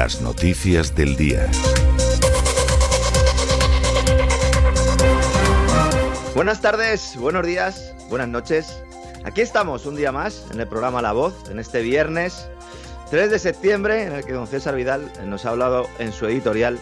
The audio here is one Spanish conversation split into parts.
Las noticias del día. Buenas tardes, buenos días, buenas noches. Aquí estamos un día más en el programa La Voz, en este viernes 3 de septiembre, en el que don César Vidal nos ha hablado en su editorial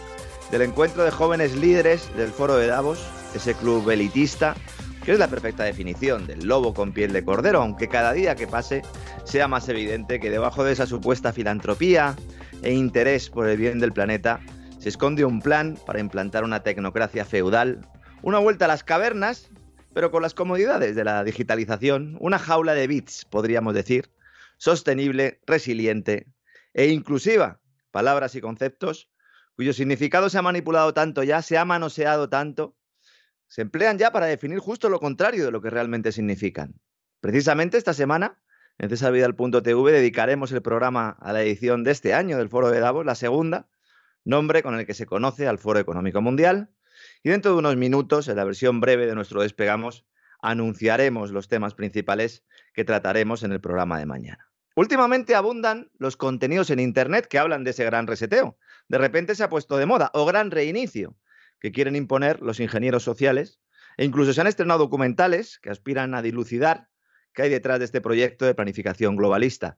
del encuentro de jóvenes líderes del Foro de Davos, ese club elitista, que es la perfecta definición del lobo con piel de cordero, aunque cada día que pase sea más evidente que debajo de esa supuesta filantropía e interés por el bien del planeta se esconde un plan para implantar una tecnocracia feudal una vuelta a las cavernas, pero con las comodidades de la digitalización, una jaula de bits, podríamos decir, sostenible, resiliente e inclusiva, palabras y conceptos cuyo significado se ha manipulado tanto ya, se ha manoseado tanto, se emplean ya para definir justo lo contrario de lo que realmente significan. Precisamente esta semana, en cesavidal.tv, dedicaremos el programa a la edición de este año del Foro de Davos, la segunda, nombre con el que se conoce al Foro Económico Mundial, y dentro de unos minutos, en la versión breve de nuestro despegamos, anunciaremos los temas principales que trataremos en el programa de mañana. Últimamente abundan los contenidos en Internet que hablan de ese gran reseteo. De repente se ha puesto de moda, o gran reinicio, que quieren imponer los ingenieros sociales, e incluso se han estrenado documentales que aspiran a dilucidar qué hay detrás de este proyecto de planificación globalista.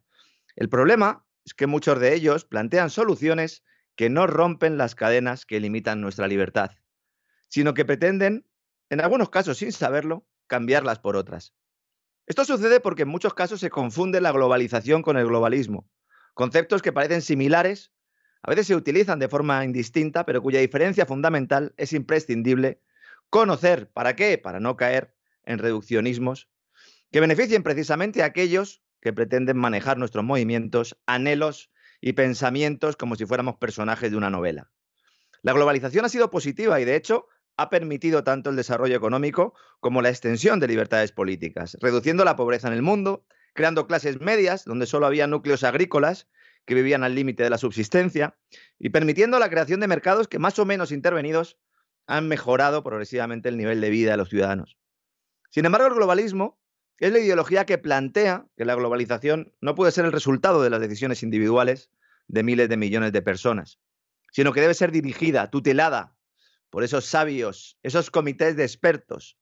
El problema es que muchos de ellos plantean soluciones que no rompen las cadenas que limitan nuestra libertad sino que pretenden, en algunos casos sin saberlo, cambiarlas por otras. Esto sucede porque en muchos casos se confunde la globalización con el globalismo, conceptos que parecen similares, a veces se utilizan de forma indistinta, pero cuya diferencia fundamental es imprescindible conocer. ¿Para qué? Para no caer en reduccionismos que beneficien precisamente a aquellos que pretenden manejar nuestros movimientos, anhelos y pensamientos como si fuéramos personajes de una novela. La globalización ha sido positiva y, de hecho, ha permitido tanto el desarrollo económico como la extensión de libertades políticas, reduciendo la pobreza en el mundo, creando clases medias donde solo había núcleos agrícolas que vivían al límite de la subsistencia y permitiendo la creación de mercados que más o menos intervenidos han mejorado progresivamente el nivel de vida de los ciudadanos. Sin embargo, el globalismo es la ideología que plantea que la globalización no puede ser el resultado de las decisiones individuales de miles de millones de personas, sino que debe ser dirigida, tutelada por esos sabios, esos comités de expertos,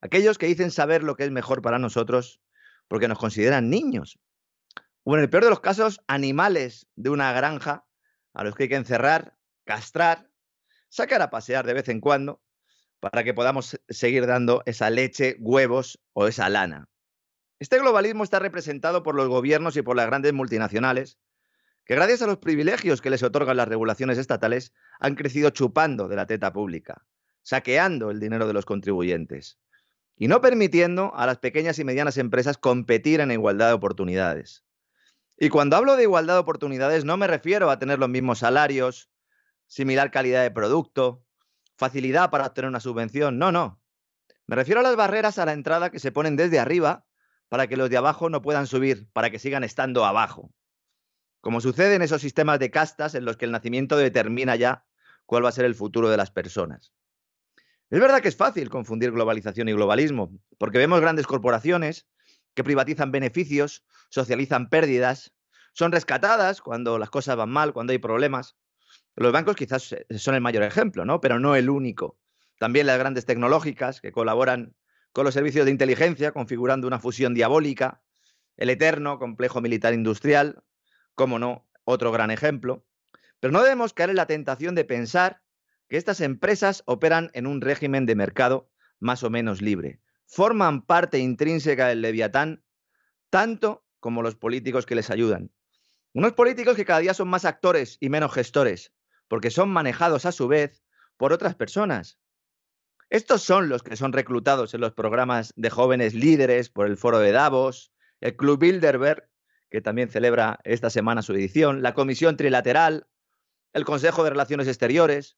aquellos que dicen saber lo que es mejor para nosotros porque nos consideran niños, o en el peor de los casos, animales de una granja a los que hay que encerrar, castrar, sacar a pasear de vez en cuando para que podamos seguir dando esa leche, huevos o esa lana. Este globalismo está representado por los gobiernos y por las grandes multinacionales, que gracias a los privilegios que les otorgan las regulaciones estatales han crecido chupando de la teta pública, saqueando el dinero de los contribuyentes y no permitiendo a las pequeñas y medianas empresas competir en igualdad de oportunidades. Y cuando hablo de igualdad de oportunidades no me refiero a tener los mismos salarios, similar calidad de producto, facilidad para obtener una subvención. No, no. Me refiero a las barreras a la entrada que se ponen desde arriba para que los de abajo no puedan subir, para que sigan estando abajo. Como sucede en esos sistemas de castas en los que el nacimiento determina ya cuál va a ser el futuro de las personas. Es verdad que es fácil confundir globalización y globalismo, porque vemos grandes corporaciones que privatizan beneficios, socializan pérdidas, son rescatadas cuando las cosas van mal, cuando hay problemas, los bancos quizás son el mayor ejemplo, ¿no? Pero no el único. También las grandes tecnológicas que colaboran con los servicios de inteligencia, configurando una fusión diabólica, el eterno complejo militar industrial, como no, otro gran ejemplo. Pero no debemos caer en la tentación de pensar que estas empresas operan en un régimen de mercado más o menos libre. Forman parte intrínseca del leviatán tanto como los políticos que les ayudan. Unos políticos que cada día son más actores y menos gestores, porque son manejados a su vez por otras personas. Estos son los que son reclutados en los programas de jóvenes líderes por el Foro de Davos, el Club Bilderberg, que también celebra esta semana su edición, la Comisión Trilateral, el Consejo de Relaciones Exteriores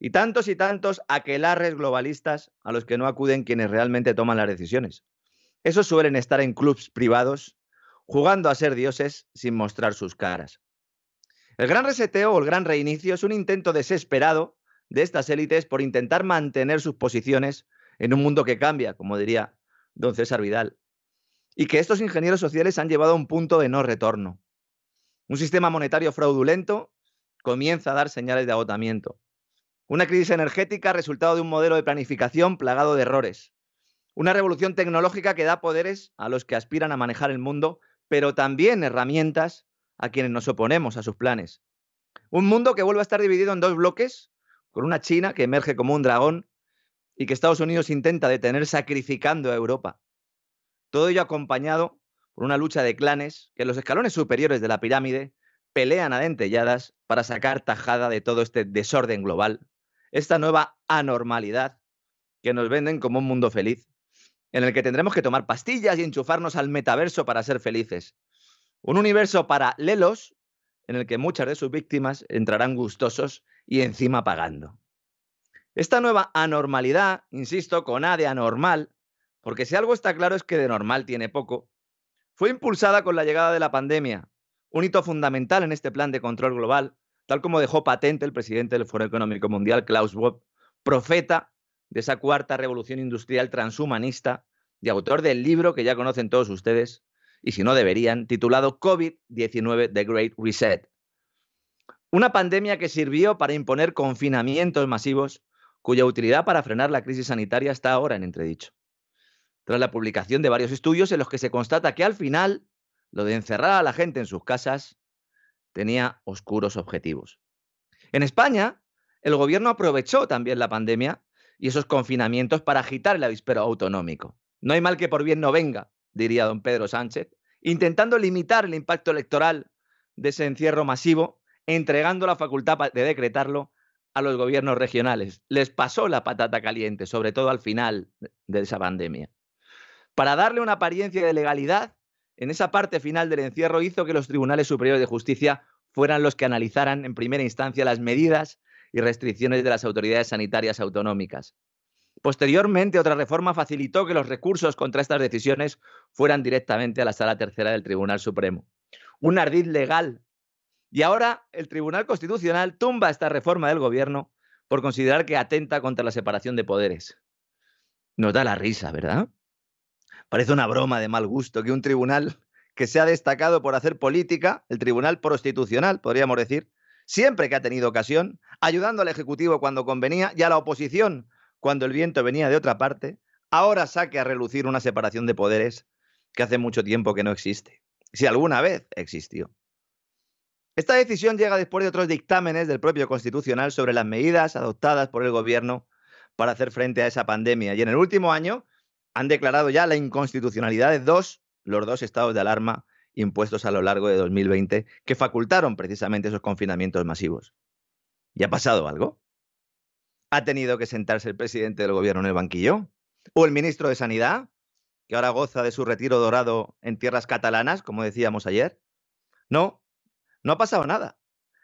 y tantos y tantos aquelarres globalistas a los que no acuden quienes realmente toman las decisiones. Esos suelen estar en clubs privados, jugando a ser dioses sin mostrar sus caras. El gran reseteo o el gran reinicio es un intento desesperado de estas élites por intentar mantener sus posiciones en un mundo que cambia, como diría don César Vidal, y que estos ingenieros sociales han llevado a un punto de no retorno. Un sistema monetario fraudulento comienza a dar señales de agotamiento. Una crisis energética resultado de un modelo de planificación plagado de errores. Una revolución tecnológica que da poderes a los que aspiran a manejar el mundo, pero también herramientas a quienes nos oponemos a sus planes. Un mundo que vuelve a estar dividido en dos bloques, con una China que emerge como un dragón y que Estados Unidos intenta detener sacrificando a Europa. Todo ello acompañado por una lucha de clanes que en los escalones superiores de la pirámide pelean a dentelladas para sacar tajada de todo este desorden global, esta nueva anormalidad que nos venden como un mundo feliz, en el que tendremos que tomar pastillas y enchufarnos al metaverso para ser felices, un universo para lelos en el que muchas de sus víctimas entrarán gustosos y encima pagando. Esta nueva anormalidad, insisto, con A de anormal, porque si algo está claro es que de normal tiene poco, fue impulsada con la llegada de la pandemia, un hito fundamental en este plan de control global, tal como dejó patente el presidente del Foro Económico Mundial, Klaus Schwab, profeta de esa cuarta revolución industrial transhumanista y autor del libro que ya conocen todos ustedes, y si no deberían, titulado COVID-19 The Great Reset. Una pandemia que sirvió para imponer confinamientos masivos cuya utilidad para frenar la crisis sanitaria está ahora en entredicho. Tras la publicación de varios estudios en los que se constata que al final lo de encerrar a la gente en sus casas tenía oscuros objetivos. En España, el gobierno aprovechó también la pandemia y esos confinamientos para agitar el avispero autonómico. No hay mal que por bien no venga, diría don Pedro Sánchez, intentando limitar el impacto electoral de ese encierro masivo, entregando la facultad de decretarlo a los gobiernos regionales. Les pasó la patata caliente, sobre todo al final de esa pandemia. Para darle una apariencia de legalidad, en esa parte final del encierro hizo que los tribunales superiores de justicia fueran los que analizaran en primera instancia las medidas y restricciones de las autoridades sanitarias autonómicas. Posteriormente, otra reforma facilitó que los recursos contra estas decisiones fueran directamente a la Sala Tercera del Tribunal Supremo. Un ardid legal. Y ahora el Tribunal Constitucional tumba esta reforma del Gobierno por considerar que atenta contra la separación de poderes. Nos da la risa, ¿verdad? Parece una broma de mal gusto que un tribunal que se ha destacado por hacer política, el Tribunal Prostitucional, podríamos decir, siempre que ha tenido ocasión, ayudando al Ejecutivo cuando convenía y a la oposición cuando el viento venía de otra parte, ahora saque a relucir una separación de poderes que hace mucho tiempo que no existe, si alguna vez existió. Esta decisión llega después de otros dictámenes del propio Constitucional sobre las medidas adoptadas por el Gobierno para hacer frente a esa pandemia. Y en el último año han declarado ya la inconstitucionalidad de dos, los dos estados de alarma impuestos a lo largo de 2020 que facultaron precisamente esos confinamientos masivos. ¿Y ha pasado algo? ¿Ha tenido que sentarse el presidente del gobierno en el banquillo? ¿O el ministro de Sanidad, que ahora goza de su retiro dorado en tierras catalanas, como decíamos ayer? No, no ha pasado nada.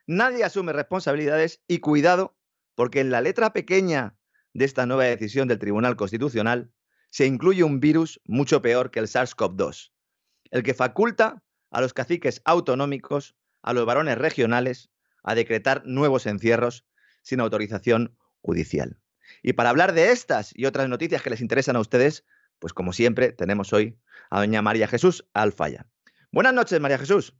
Nadie asume responsabilidades y cuidado, porque en la letra pequeña de esta nueva decisión del Tribunal Constitucional se incluye un virus mucho peor que el SARS-CoV-2, el que faculta a los caciques autonómicos, a los varones regionales, a decretar nuevos encierros sin autorización judicial. Y para hablar de estas y otras noticias que les interesan a ustedes, pues como siempre tenemos hoy a doña María Jesús Alfaya. Buenas noches, María Jesús.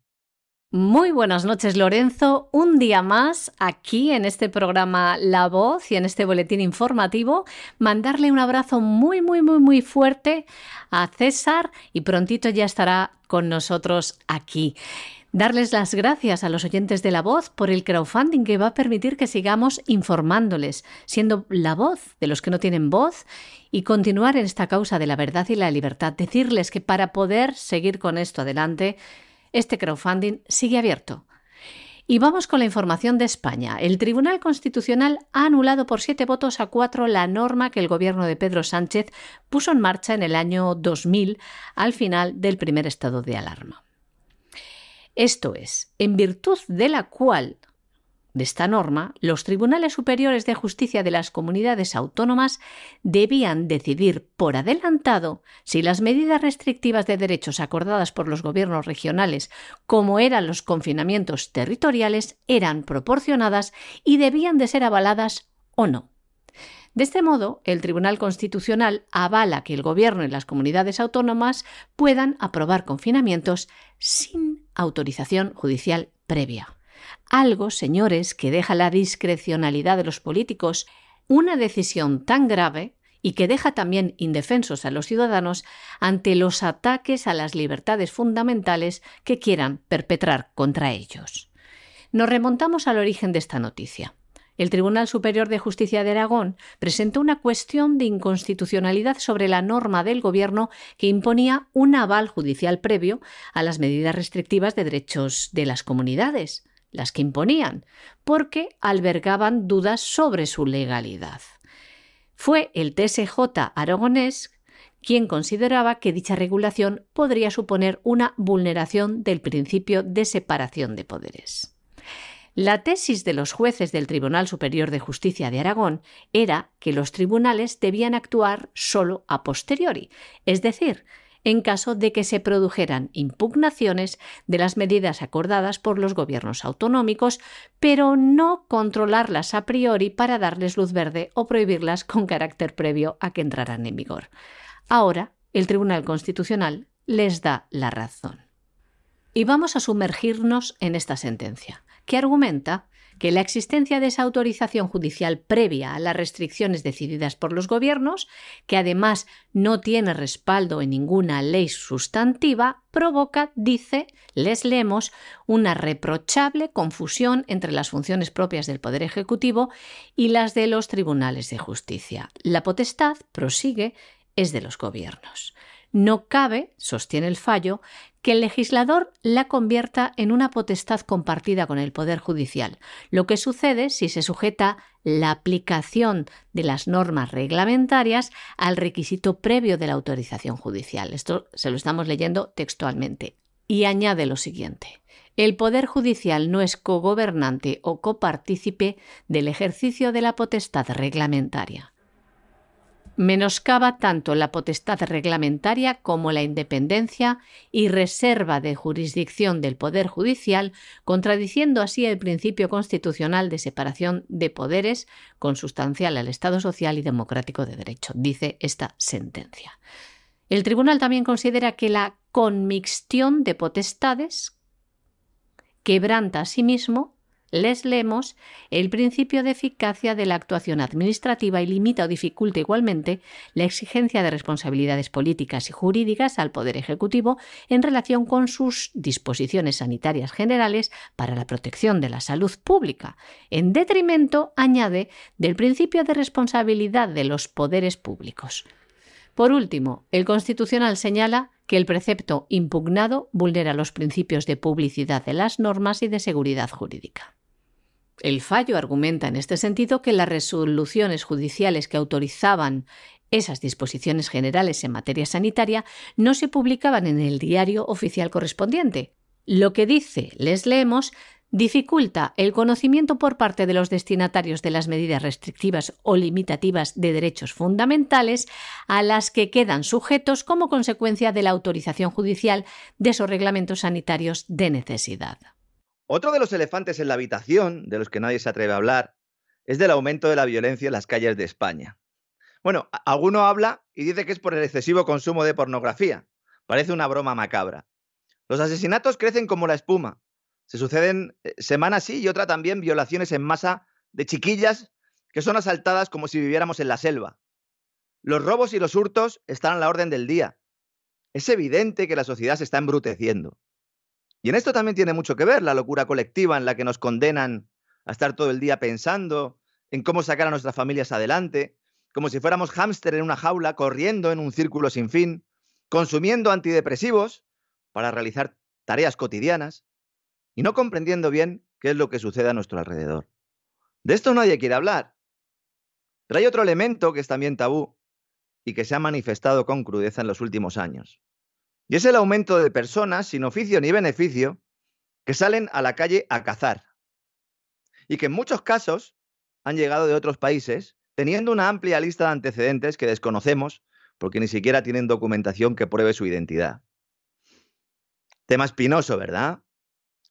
Muy buenas noches, Lorenzo. Un día más aquí en este programa La Voz y en este boletín informativo. Mandarle un abrazo muy, muy, muy, muy fuerte a César y prontito ya estará con nosotros aquí. Darles las gracias a los oyentes de La Voz por el crowdfunding que va a permitir que sigamos informándoles, siendo la voz de los que no tienen voz y continuar en esta causa de la verdad y la libertad. Decirles que para poder seguir con esto adelante, este crowdfunding sigue abierto. Y vamos con la información de España. El Tribunal Constitucional ha anulado por siete votos a cuatro la norma que el gobierno de Pedro Sánchez puso en marcha en el año 2000 al final del primer estado de alarma. Esto es, en virtud de la cual de esta norma, los tribunales superiores de justicia de las comunidades autónomas debían decidir por adelantado si las medidas restrictivas de derechos acordadas por los gobiernos regionales, como eran los confinamientos territoriales, eran proporcionadas y debían de ser avaladas o no. De este modo, el Tribunal Constitucional avala que el Gobierno y las comunidades autónomas puedan aprobar confinamientos sin autorización judicial previa. Algo, señores, que deja la discrecionalidad de los políticos una decisión tan grave y que deja también indefensos a los ciudadanos ante los ataques a las libertades fundamentales que quieran perpetrar contra ellos. Nos remontamos al origen de esta noticia el Tribunal Superior de Justicia de Aragón presentó una cuestión de inconstitucionalidad sobre la norma del Gobierno que imponía un aval judicial previo a las medidas restrictivas de derechos de las comunidades, las que imponían, porque albergaban dudas sobre su legalidad. Fue el TSJ aragonés quien consideraba que dicha regulación podría suponer una vulneración del principio de separación de poderes. La tesis de los jueces del Tribunal Superior de Justicia de Aragón era que los tribunales debían actuar solo a posteriori, es decir, en caso de que se produjeran impugnaciones de las medidas acordadas por los gobiernos autonómicos, pero no controlarlas a priori para darles luz verde o prohibirlas con carácter previo a que entraran en vigor. Ahora, el Tribunal Constitucional les da la razón. Y vamos a sumergirnos en esta sentencia que argumenta que la existencia de esa autorización judicial previa a las restricciones decididas por los gobiernos, que además no tiene respaldo en ninguna ley sustantiva, provoca, dice, les leemos, una reprochable confusión entre las funciones propias del Poder Ejecutivo y las de los tribunales de justicia. La potestad, prosigue, es de los gobiernos. No cabe, sostiene el fallo, que el legislador la convierta en una potestad compartida con el Poder Judicial, lo que sucede si se sujeta la aplicación de las normas reglamentarias al requisito previo de la autorización judicial. Esto se lo estamos leyendo textualmente. Y añade lo siguiente. el Poder Judicial no es cogobernante o copartícipe del ejercicio de la potestad reglamentaria menoscaba tanto la potestad reglamentaria como la independencia y reserva de jurisdicción del Poder Judicial, contradiciendo así el principio constitucional de separación de poderes consustancial al Estado social y democrático de derecho, dice esta sentencia. El tribunal también considera que la conmixtión de potestades quebranta asimismo les leemos el principio de eficacia de la actuación administrativa y limita o dificulta igualmente la exigencia de responsabilidades políticas y jurídicas al Poder Ejecutivo en relación con sus disposiciones sanitarias generales para la protección de la salud pública, en detrimento, añade, del principio de responsabilidad de los poderes públicos. Por último, el Constitucional señala que el precepto impugnado vulnera los principios de publicidad de las normas y de seguridad jurídica. El fallo argumenta en este sentido que las resoluciones judiciales que autorizaban esas disposiciones generales en materia sanitaria no se publicaban en el diario oficial correspondiente. Lo que dice, les leemos, dificulta el conocimiento por parte de los destinatarios de las medidas restrictivas o limitativas de derechos fundamentales a las que quedan sujetos como consecuencia de la autorización judicial de esos reglamentos sanitarios de necesidad. Otro de los elefantes en la habitación, de los que nadie se atreve a hablar, es del aumento de la violencia en las calles de España. Bueno, alguno habla y dice que es por el excesivo consumo de pornografía. Parece una broma macabra. Los asesinatos crecen como la espuma. Se suceden eh, semana sí y otra también violaciones en masa de chiquillas que son asaltadas como si viviéramos en la selva. Los robos y los hurtos están a la orden del día. Es evidente que la sociedad se está embruteciendo. Y en esto también tiene mucho que ver la locura colectiva en la que nos condenan a estar todo el día pensando en cómo sacar a nuestras familias adelante, como si fuéramos hámster en una jaula, corriendo en un círculo sin fin, consumiendo antidepresivos para realizar tareas cotidianas y no comprendiendo bien qué es lo que sucede a nuestro alrededor. De esto nadie quiere hablar. Pero hay otro elemento que es también tabú y que se ha manifestado con crudeza en los últimos años. Y es el aumento de personas sin oficio ni beneficio que salen a la calle a cazar. Y que en muchos casos han llegado de otros países teniendo una amplia lista de antecedentes que desconocemos porque ni siquiera tienen documentación que pruebe su identidad. Tema espinoso, ¿verdad?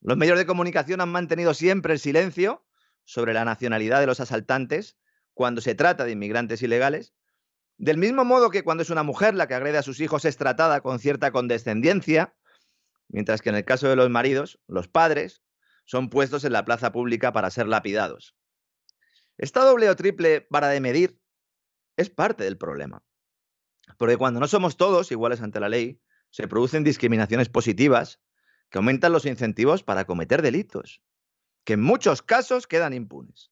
Los medios de comunicación han mantenido siempre el silencio sobre la nacionalidad de los asaltantes cuando se trata de inmigrantes ilegales del mismo modo que cuando es una mujer la que agrede a sus hijos es tratada con cierta condescendencia, mientras que en el caso de los maridos, los padres, son puestos en la plaza pública para ser lapidados. Esta doble o triple vara de medir es parte del problema. Porque cuando no somos todos iguales ante la ley, se producen discriminaciones positivas que aumentan los incentivos para cometer delitos, que en muchos casos quedan impunes.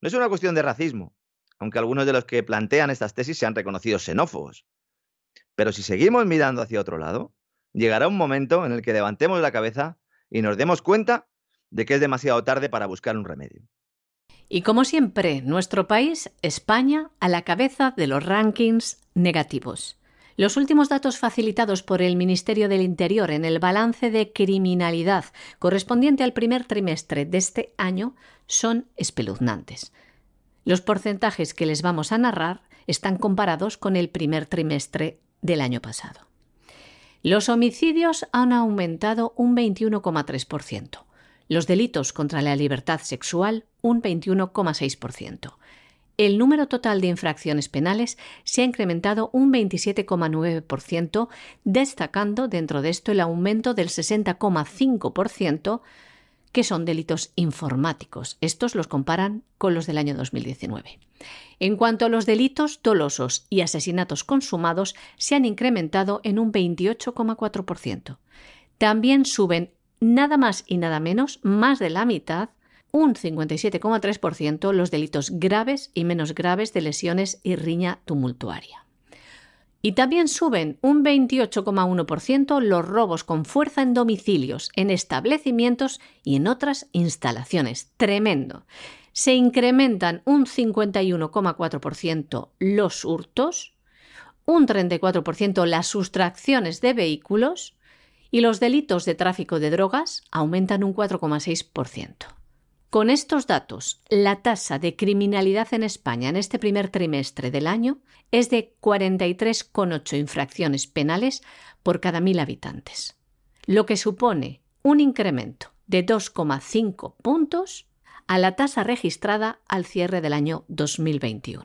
No es una cuestión de racismo, aunque algunos de los que plantean estas tesis se han reconocido xenófobos. Pero si seguimos mirando hacia otro lado, llegará un momento en el que levantemos la cabeza y nos demos cuenta de que es demasiado tarde para buscar un remedio. Y como siempre, nuestro país, España, a la cabeza de los rankings negativos. Los últimos datos facilitados por el Ministerio del Interior en el balance de criminalidad correspondiente al primer trimestre de este año son espeluznantes. Los porcentajes que les vamos a narrar están comparados con el primer trimestre del año pasado. Los homicidios han aumentado un 21,3%, los delitos contra la libertad sexual un 21,6%. El número total de infracciones penales se ha incrementado un 27,9%, destacando dentro de esto el aumento del 60,5% que son delitos informáticos. Estos los comparan con los del año 2019. En cuanto a los delitos dolosos y asesinatos consumados, se han incrementado en un 28,4%. También suben nada más y nada menos, más de la mitad, un 57,3% los delitos graves y menos graves de lesiones y riña tumultuaria. Y también suben un 28,1% los robos con fuerza en domicilios, en establecimientos y en otras instalaciones. Tremendo. Se incrementan un 51,4% los hurtos, un 34% las sustracciones de vehículos y los delitos de tráfico de drogas aumentan un 4,6%. Con estos datos, la tasa de criminalidad en España en este primer trimestre del año es de 43,8 infracciones penales por cada mil habitantes, lo que supone un incremento de 2,5 puntos a la tasa registrada al cierre del año 2021.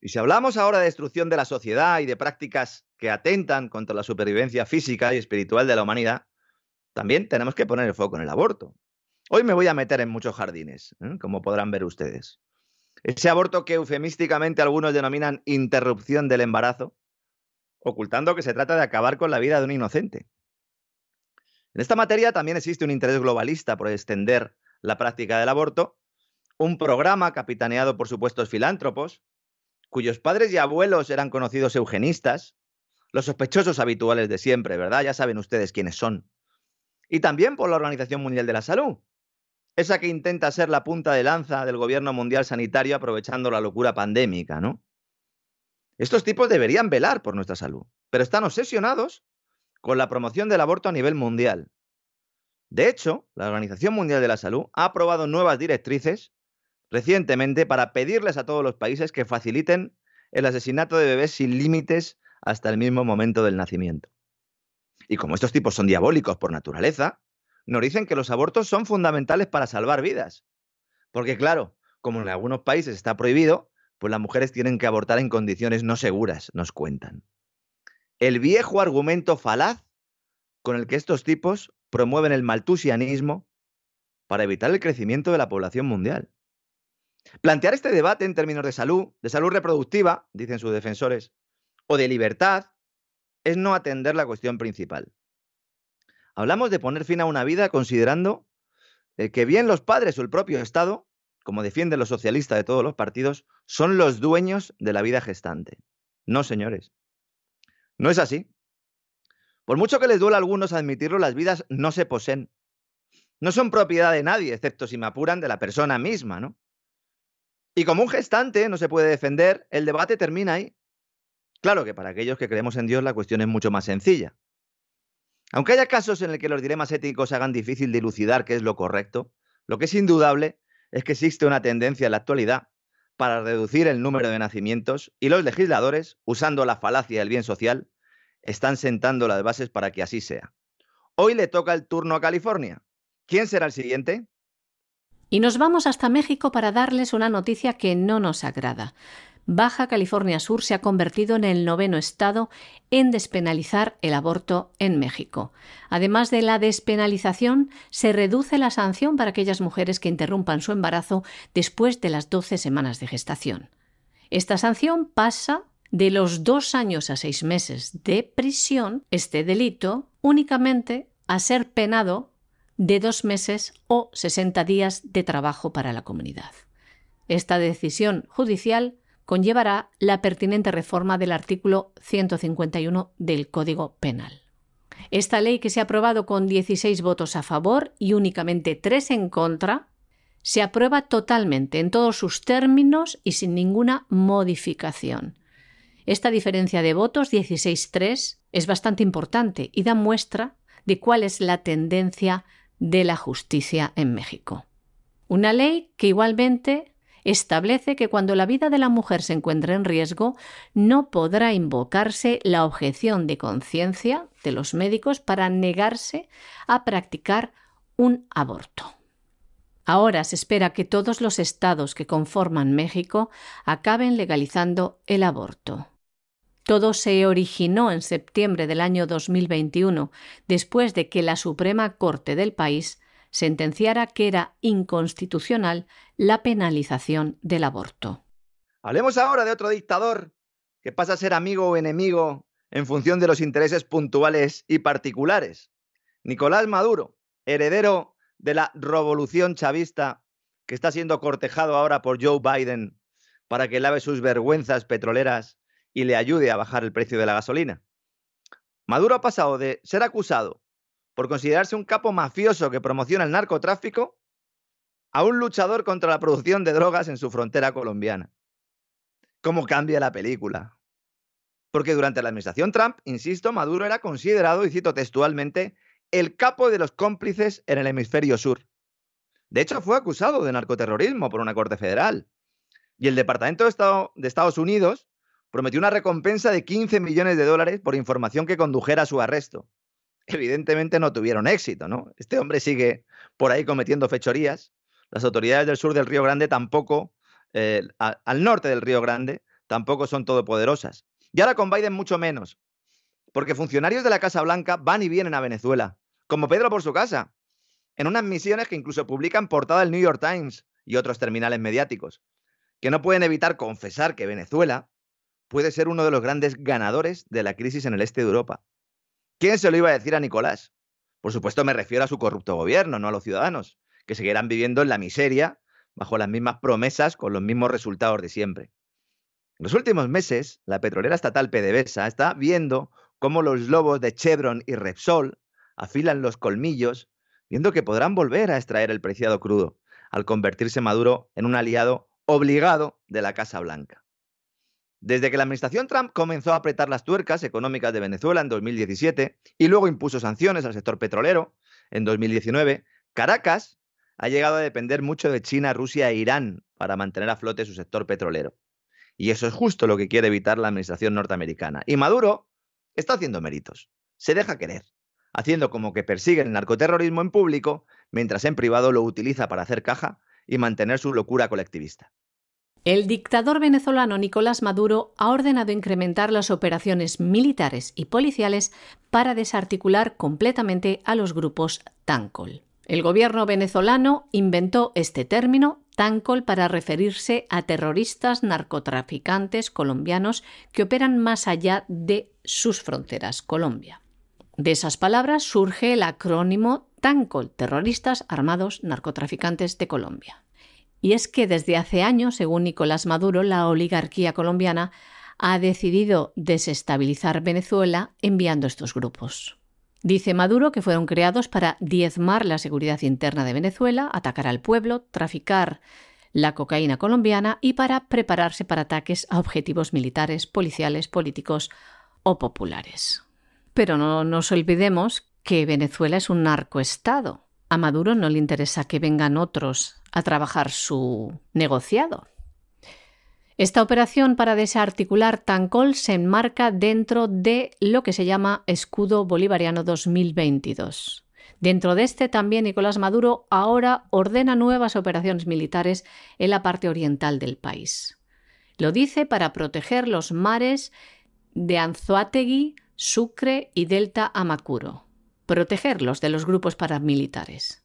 Y si hablamos ahora de destrucción de la sociedad y de prácticas que atentan contra la supervivencia física y espiritual de la humanidad, también tenemos que poner el foco en el aborto. Hoy me voy a meter en muchos jardines, ¿eh? como podrán ver ustedes. Ese aborto que eufemísticamente algunos denominan interrupción del embarazo, ocultando que se trata de acabar con la vida de un inocente. En esta materia también existe un interés globalista por extender la práctica del aborto, un programa capitaneado por supuestos filántropos, cuyos padres y abuelos eran conocidos eugenistas, los sospechosos habituales de siempre, ¿verdad? Ya saben ustedes quiénes son. Y también por la Organización Mundial de la Salud, esa que intenta ser la punta de lanza del gobierno mundial sanitario aprovechando la locura pandémica, ¿no? Estos tipos deberían velar por nuestra salud, pero están obsesionados con la promoción del aborto a nivel mundial. De hecho, la Organización Mundial de la Salud ha aprobado nuevas directrices recientemente para pedirles a todos los países que faciliten el asesinato de bebés sin límites hasta el mismo momento del nacimiento. Y como estos tipos son diabólicos por naturaleza, nos dicen que los abortos son fundamentales para salvar vidas. Porque claro, como en algunos países está prohibido, pues las mujeres tienen que abortar en condiciones no seguras, nos cuentan. El viejo argumento falaz con el que estos tipos promueven el maltusianismo para evitar el crecimiento de la población mundial. Plantear este debate en términos de salud, de salud reproductiva, dicen sus defensores, o de libertad, es no atender la cuestión principal. Hablamos de poner fin a una vida considerando eh, que bien los padres o el propio Estado, como defienden los socialistas de todos los partidos, son los dueños de la vida gestante. No, señores. No es así. Por mucho que les duela a algunos admitirlo, las vidas no se poseen. No son propiedad de nadie, excepto si me apuran de la persona misma, ¿no? Y como un gestante no se puede defender, el debate termina ahí. Claro que para aquellos que creemos en Dios la cuestión es mucho más sencilla. Aunque haya casos en el que los dilemas éticos hagan difícil dilucidar qué es lo correcto, lo que es indudable es que existe una tendencia en la actualidad para reducir el número de nacimientos y los legisladores, usando la falacia del bien social, están sentando las bases para que así sea. Hoy le toca el turno a California. ¿Quién será el siguiente? Y nos vamos hasta México para darles una noticia que no nos agrada. Baja California Sur se ha convertido en el noveno estado en despenalizar el aborto en México. Además de la despenalización, se reduce la sanción para aquellas mujeres que interrumpan su embarazo después de las 12 semanas de gestación. Esta sanción pasa de los dos años a seis meses de prisión, este delito, únicamente a ser penado de dos meses o 60 días de trabajo para la comunidad. Esta decisión judicial conllevará la pertinente reforma del artículo 151 del Código Penal. Esta ley, que se ha aprobado con 16 votos a favor y únicamente 3 en contra, se aprueba totalmente en todos sus términos y sin ninguna modificación. Esta diferencia de votos, 16-3, es bastante importante y da muestra de cuál es la tendencia de la justicia en México. Una ley que igualmente establece que cuando la vida de la mujer se encuentre en riesgo, no podrá invocarse la objeción de conciencia de los médicos para negarse a practicar un aborto. Ahora se espera que todos los estados que conforman México acaben legalizando el aborto. Todo se originó en septiembre del año 2021, después de que la Suprema Corte del país sentenciara que era inconstitucional la penalización del aborto. Hablemos ahora de otro dictador que pasa a ser amigo o enemigo en función de los intereses puntuales y particulares. Nicolás Maduro, heredero de la revolución chavista que está siendo cortejado ahora por Joe Biden para que lave sus vergüenzas petroleras y le ayude a bajar el precio de la gasolina. Maduro ha pasado de ser acusado por considerarse un capo mafioso que promociona el narcotráfico a un luchador contra la producción de drogas en su frontera colombiana. ¿Cómo cambia la película? Porque durante la administración Trump, insisto, Maduro era considerado, y cito textualmente, el capo de los cómplices en el hemisferio sur. De hecho, fue acusado de narcoterrorismo por una corte federal. Y el Departamento de, Estado de Estados Unidos prometió una recompensa de 15 millones de dólares por información que condujera a su arresto. Evidentemente no tuvieron éxito, ¿no? Este hombre sigue por ahí cometiendo fechorías. Las autoridades del sur del Río Grande tampoco, eh, al norte del Río Grande, tampoco son todopoderosas. Y ahora con Biden mucho menos, porque funcionarios de la Casa Blanca van y vienen a Venezuela, como Pedro por su casa, en unas misiones que incluso publican portada del New York Times y otros terminales mediáticos, que no pueden evitar confesar que Venezuela puede ser uno de los grandes ganadores de la crisis en el este de Europa. ¿Quién se lo iba a decir a Nicolás? Por supuesto me refiero a su corrupto gobierno, no a los ciudadanos, que seguirán viviendo en la miseria, bajo las mismas promesas, con los mismos resultados de siempre. En los últimos meses, la petrolera estatal PDVSA está viendo cómo los lobos de Chevron y Repsol afilan los colmillos, viendo que podrán volver a extraer el preciado crudo, al convertirse Maduro en un aliado obligado de la Casa Blanca. Desde que la administración Trump comenzó a apretar las tuercas económicas de Venezuela en 2017 y luego impuso sanciones al sector petrolero en 2019, Caracas ha llegado a depender mucho de China, Rusia e Irán para mantener a flote su sector petrolero. Y eso es justo lo que quiere evitar la administración norteamericana. Y Maduro está haciendo méritos, se deja querer, haciendo como que persigue el narcoterrorismo en público, mientras en privado lo utiliza para hacer caja y mantener su locura colectivista. El dictador venezolano Nicolás Maduro ha ordenado incrementar las operaciones militares y policiales para desarticular completamente a los grupos Tancol. El gobierno venezolano inventó este término, Tancol, para referirse a terroristas narcotraficantes colombianos que operan más allá de sus fronteras, Colombia. De esas palabras surge el acrónimo Tancol, Terroristas Armados Narcotraficantes de Colombia. Y es que desde hace años, según Nicolás Maduro, la oligarquía colombiana ha decidido desestabilizar Venezuela enviando estos grupos. Dice Maduro que fueron creados para diezmar la seguridad interna de Venezuela, atacar al pueblo, traficar la cocaína colombiana y para prepararse para ataques a objetivos militares, policiales, políticos o populares. Pero no nos olvidemos que Venezuela es un narcoestado. A Maduro no le interesa que vengan otros a trabajar su negociado. Esta operación para desarticular Tancol se enmarca dentro de lo que se llama Escudo Bolivariano 2022. Dentro de este también Nicolás Maduro ahora ordena nuevas operaciones militares en la parte oriental del país. Lo dice para proteger los mares de Anzoátegui, Sucre y Delta Amacuro, protegerlos de los grupos paramilitares.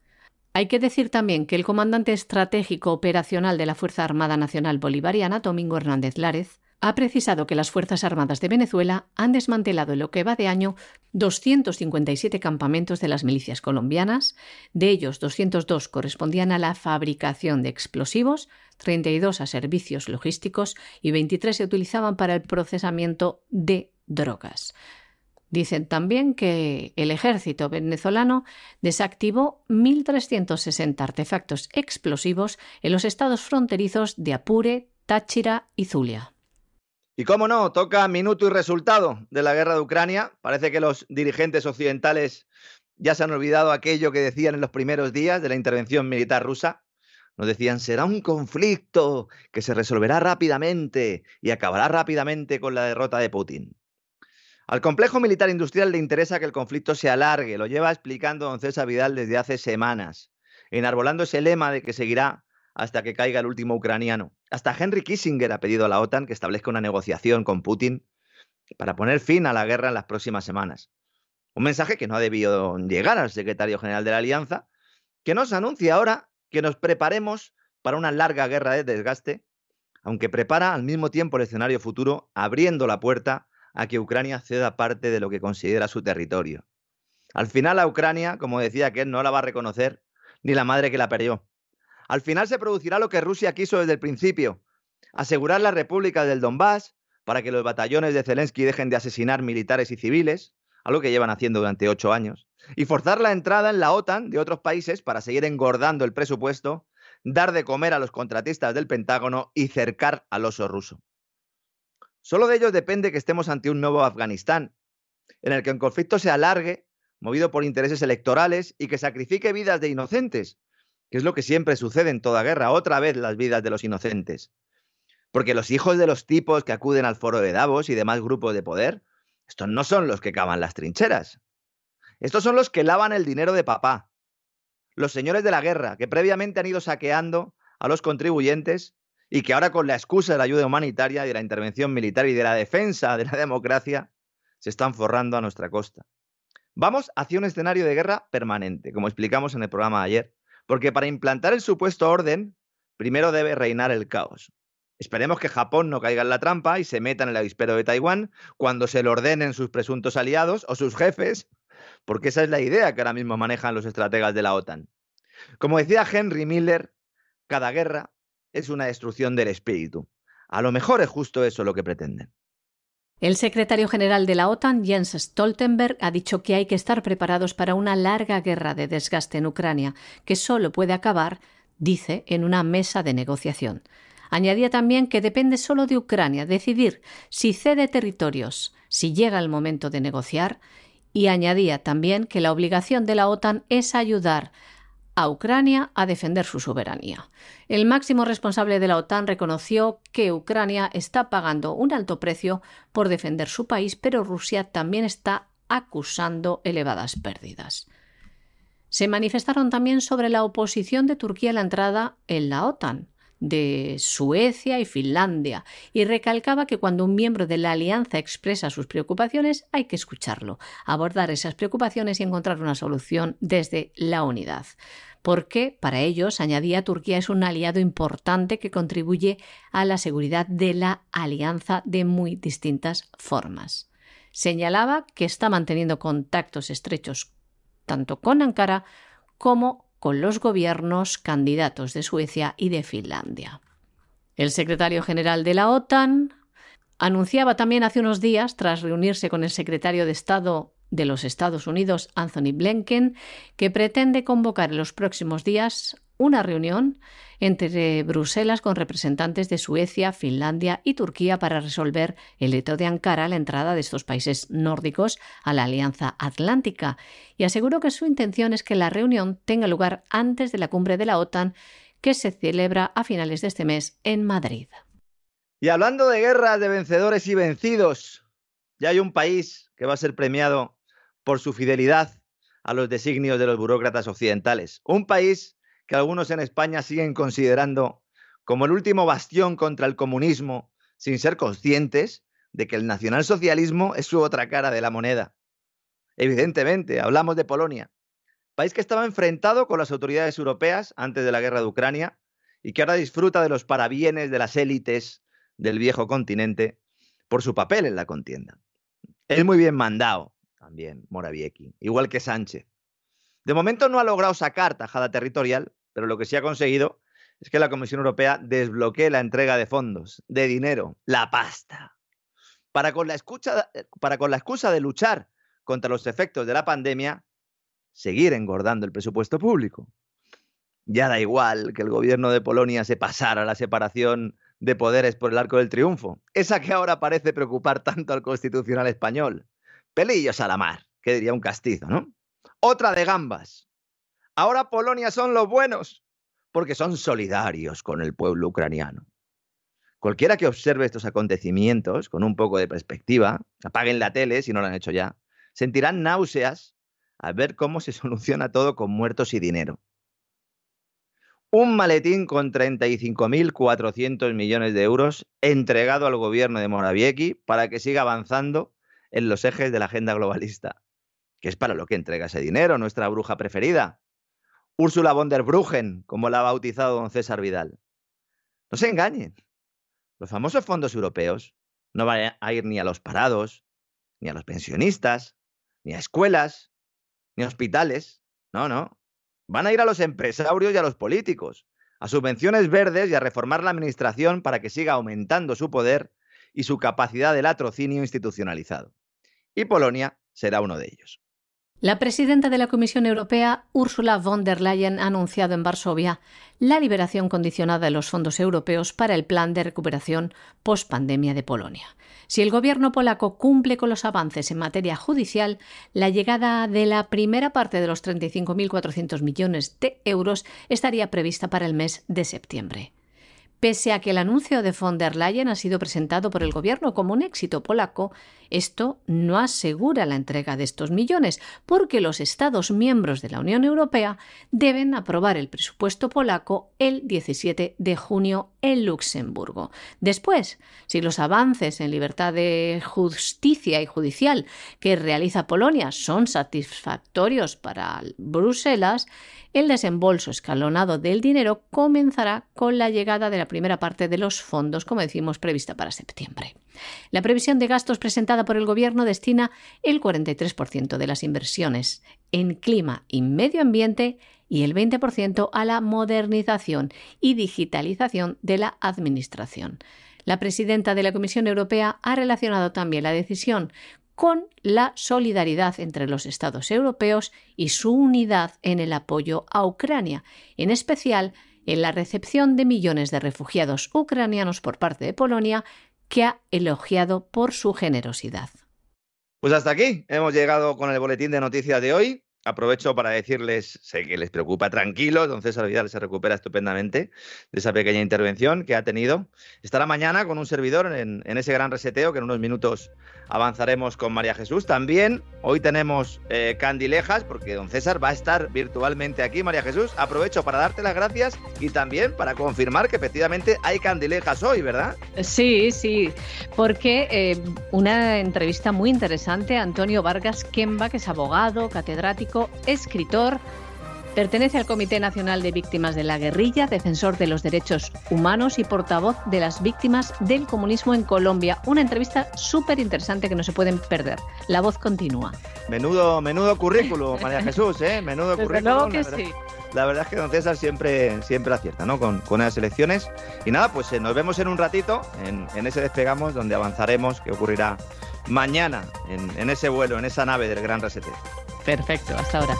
Hay que decir también que el comandante estratégico operacional de la Fuerza Armada Nacional Bolivariana, Domingo Hernández Lárez, ha precisado que las Fuerzas Armadas de Venezuela han desmantelado en lo que va de año 257 campamentos de las milicias colombianas, de ellos 202 correspondían a la fabricación de explosivos, 32 a servicios logísticos y 23 se utilizaban para el procesamiento de drogas. Dicen también que el ejército venezolano desactivó 1.360 artefactos explosivos en los estados fronterizos de Apure, Táchira y Zulia. Y cómo no, toca minuto y resultado de la guerra de Ucrania. Parece que los dirigentes occidentales ya se han olvidado aquello que decían en los primeros días de la intervención militar rusa. Nos decían, será un conflicto que se resolverá rápidamente y acabará rápidamente con la derrota de Putin. Al complejo militar industrial le interesa que el conflicto se alargue, lo lleva explicando don César Vidal desde hace semanas, enarbolando ese lema de que seguirá hasta que caiga el último ucraniano. Hasta Henry Kissinger ha pedido a la OTAN que establezca una negociación con Putin para poner fin a la guerra en las próximas semanas. Un mensaje que no ha debido llegar al secretario general de la Alianza, que nos anuncia ahora que nos preparemos para una larga guerra de desgaste, aunque prepara al mismo tiempo el escenario futuro, abriendo la puerta a que Ucrania ceda parte de lo que considera su territorio. Al final a Ucrania, como decía que no la va a reconocer ni la madre que la perdió. Al final se producirá lo que Rusia quiso desde el principio, asegurar la República del Donbass para que los batallones de Zelensky dejen de asesinar militares y civiles, algo que llevan haciendo durante ocho años, y forzar la entrada en la OTAN de otros países para seguir engordando el presupuesto, dar de comer a los contratistas del Pentágono y cercar al oso ruso. Solo de ellos depende que estemos ante un nuevo Afganistán, en el que el conflicto se alargue, movido por intereses electorales y que sacrifique vidas de inocentes, que es lo que siempre sucede en toda guerra, otra vez las vidas de los inocentes. Porque los hijos de los tipos que acuden al foro de Davos y demás grupos de poder, estos no son los que cavan las trincheras. Estos son los que lavan el dinero de papá. Los señores de la guerra, que previamente han ido saqueando a los contribuyentes y que ahora con la excusa de la ayuda humanitaria y de la intervención militar y de la defensa de la democracia se están forrando a nuestra costa. Vamos hacia un escenario de guerra permanente, como explicamos en el programa de ayer, porque para implantar el supuesto orden, primero debe reinar el caos. Esperemos que Japón no caiga en la trampa y se meta en el avispero de Taiwán cuando se lo ordenen sus presuntos aliados o sus jefes, porque esa es la idea que ahora mismo manejan los estrategas de la OTAN. Como decía Henry Miller, cada guerra es una destrucción del espíritu. A lo mejor es justo eso lo que pretenden. El secretario general de la OTAN, Jens Stoltenberg, ha dicho que hay que estar preparados para una larga guerra de desgaste en Ucrania, que solo puede acabar, dice, en una mesa de negociación. Añadía también que depende solo de Ucrania decidir si cede territorios, si llega el momento de negociar, y añadía también que la obligación de la OTAN es ayudar a Ucrania a defender su soberanía. El máximo responsable de la OTAN reconoció que Ucrania está pagando un alto precio por defender su país, pero Rusia también está acusando elevadas pérdidas. Se manifestaron también sobre la oposición de Turquía a la entrada en la OTAN de Suecia y Finlandia, y recalcaba que cuando un miembro de la alianza expresa sus preocupaciones hay que escucharlo, abordar esas preocupaciones y encontrar una solución desde la unidad. Porque, para ellos, añadía, Turquía es un aliado importante que contribuye a la seguridad de la alianza de muy distintas formas. Señalaba que está manteniendo contactos estrechos tanto con Ankara como con los gobiernos candidatos de Suecia y de Finlandia. El secretario general de la OTAN anunciaba también hace unos días, tras reunirse con el secretario de Estado de los Estados Unidos, Anthony Blinken, que pretende convocar en los próximos días una reunión entre Bruselas con representantes de Suecia, Finlandia y Turquía para resolver el veto de Ankara a la entrada de estos países nórdicos a la Alianza Atlántica y aseguró que su intención es que la reunión tenga lugar antes de la cumbre de la OTAN que se celebra a finales de este mes en Madrid. Y hablando de guerras de vencedores y vencidos, ya hay un país que va a ser premiado por su fidelidad a los designios de los burócratas occidentales. Un país que algunos en España siguen considerando como el último bastión contra el comunismo, sin ser conscientes de que el nacionalsocialismo es su otra cara de la moneda. Evidentemente, hablamos de Polonia, país que estaba enfrentado con las autoridades europeas antes de la guerra de Ucrania y que ahora disfruta de los parabienes de las élites del viejo continente por su papel en la contienda. Es muy bien mandado también Morawiecki, igual que Sánchez. De momento no ha logrado sacar tajada territorial, pero lo que sí ha conseguido es que la Comisión Europea desbloquee la entrega de fondos, de dinero, la pasta. Para con la, para con la excusa de luchar contra los efectos de la pandemia, seguir engordando el presupuesto público. Ya da igual que el gobierno de Polonia se pasara la separación de poderes por el arco del triunfo, esa que ahora parece preocupar tanto al constitucional español. Pelillos a la mar, que diría un castizo, ¿no? Otra de gambas. Ahora Polonia son los buenos, porque son solidarios con el pueblo ucraniano. Cualquiera que observe estos acontecimientos con un poco de perspectiva, apaguen la tele si no lo han hecho ya, sentirán náuseas al ver cómo se soluciona todo con muertos y dinero. Un maletín con 35.400 millones de euros entregado al gobierno de Morawiecki para que siga avanzando en los ejes de la agenda globalista que es para lo que entrega ese dinero, nuestra bruja preferida. Úrsula von der Bruggen, como la ha bautizado don César Vidal. No se engañen. Los famosos fondos europeos no van a ir ni a los parados, ni a los pensionistas, ni a escuelas, ni a hospitales. No, no. Van a ir a los empresarios y a los políticos, a subvenciones verdes y a reformar la administración para que siga aumentando su poder y su capacidad de latrocinio institucionalizado. Y Polonia será uno de ellos. La presidenta de la Comisión Europea, Ursula von der Leyen, ha anunciado en Varsovia la liberación condicionada de los fondos europeos para el plan de recuperación post-pandemia de Polonia. Si el gobierno polaco cumple con los avances en materia judicial, la llegada de la primera parte de los 35.400 millones de euros estaría prevista para el mes de septiembre. Pese a que el anuncio de von der Leyen ha sido presentado por el gobierno como un éxito polaco, esto no asegura la entrega de estos millones, porque los Estados miembros de la Unión Europea deben aprobar el presupuesto polaco el 17 de junio en Luxemburgo. Después, si los avances en libertad de justicia y judicial que realiza Polonia son satisfactorios para Bruselas, el desembolso escalonado del dinero comenzará con la llegada de la primera parte de los fondos, como decimos, prevista para septiembre. La previsión de gastos presentada por el Gobierno destina el 43% de las inversiones en clima y medio ambiente y el 20% a la modernización y digitalización de la Administración. La presidenta de la Comisión Europea ha relacionado también la decisión con la solidaridad entre los Estados europeos y su unidad en el apoyo a Ucrania, en especial en la recepción de millones de refugiados ucranianos por parte de Polonia, que ha elogiado por su generosidad. Pues hasta aquí hemos llegado con el boletín de noticias de hoy. Aprovecho para decirles, sé que les preocupa, tranquilo, don César Vidal se recupera estupendamente de esa pequeña intervención que ha tenido. Estará mañana con un servidor en, en ese gran reseteo que en unos minutos avanzaremos con María Jesús. También hoy tenemos eh, candilejas porque don César va a estar virtualmente aquí. María Jesús, aprovecho para darte las gracias y también para confirmar que efectivamente hay candilejas hoy, ¿verdad? Sí, sí, porque eh, una entrevista muy interesante Antonio Vargas Kemba, que es abogado, catedrático, escritor Pertenece al Comité Nacional de Víctimas de la Guerrilla, defensor de los derechos humanos y portavoz de las víctimas del comunismo en Colombia. Una entrevista súper interesante que no se pueden perder. La voz continúa. Menudo, menudo currículo, María Jesús, ¿eh? Menudo Desde currículum. Luego que la, verdad, sí. la verdad es que don César siempre, siempre acierta, ¿no? Con, con las elecciones. Y nada, pues eh, nos vemos en un ratito, en, en ese despegamos, donde avanzaremos, que ocurrirá mañana, en, en ese vuelo, en esa nave del Gran Reseteo. Perfecto, hasta ahora.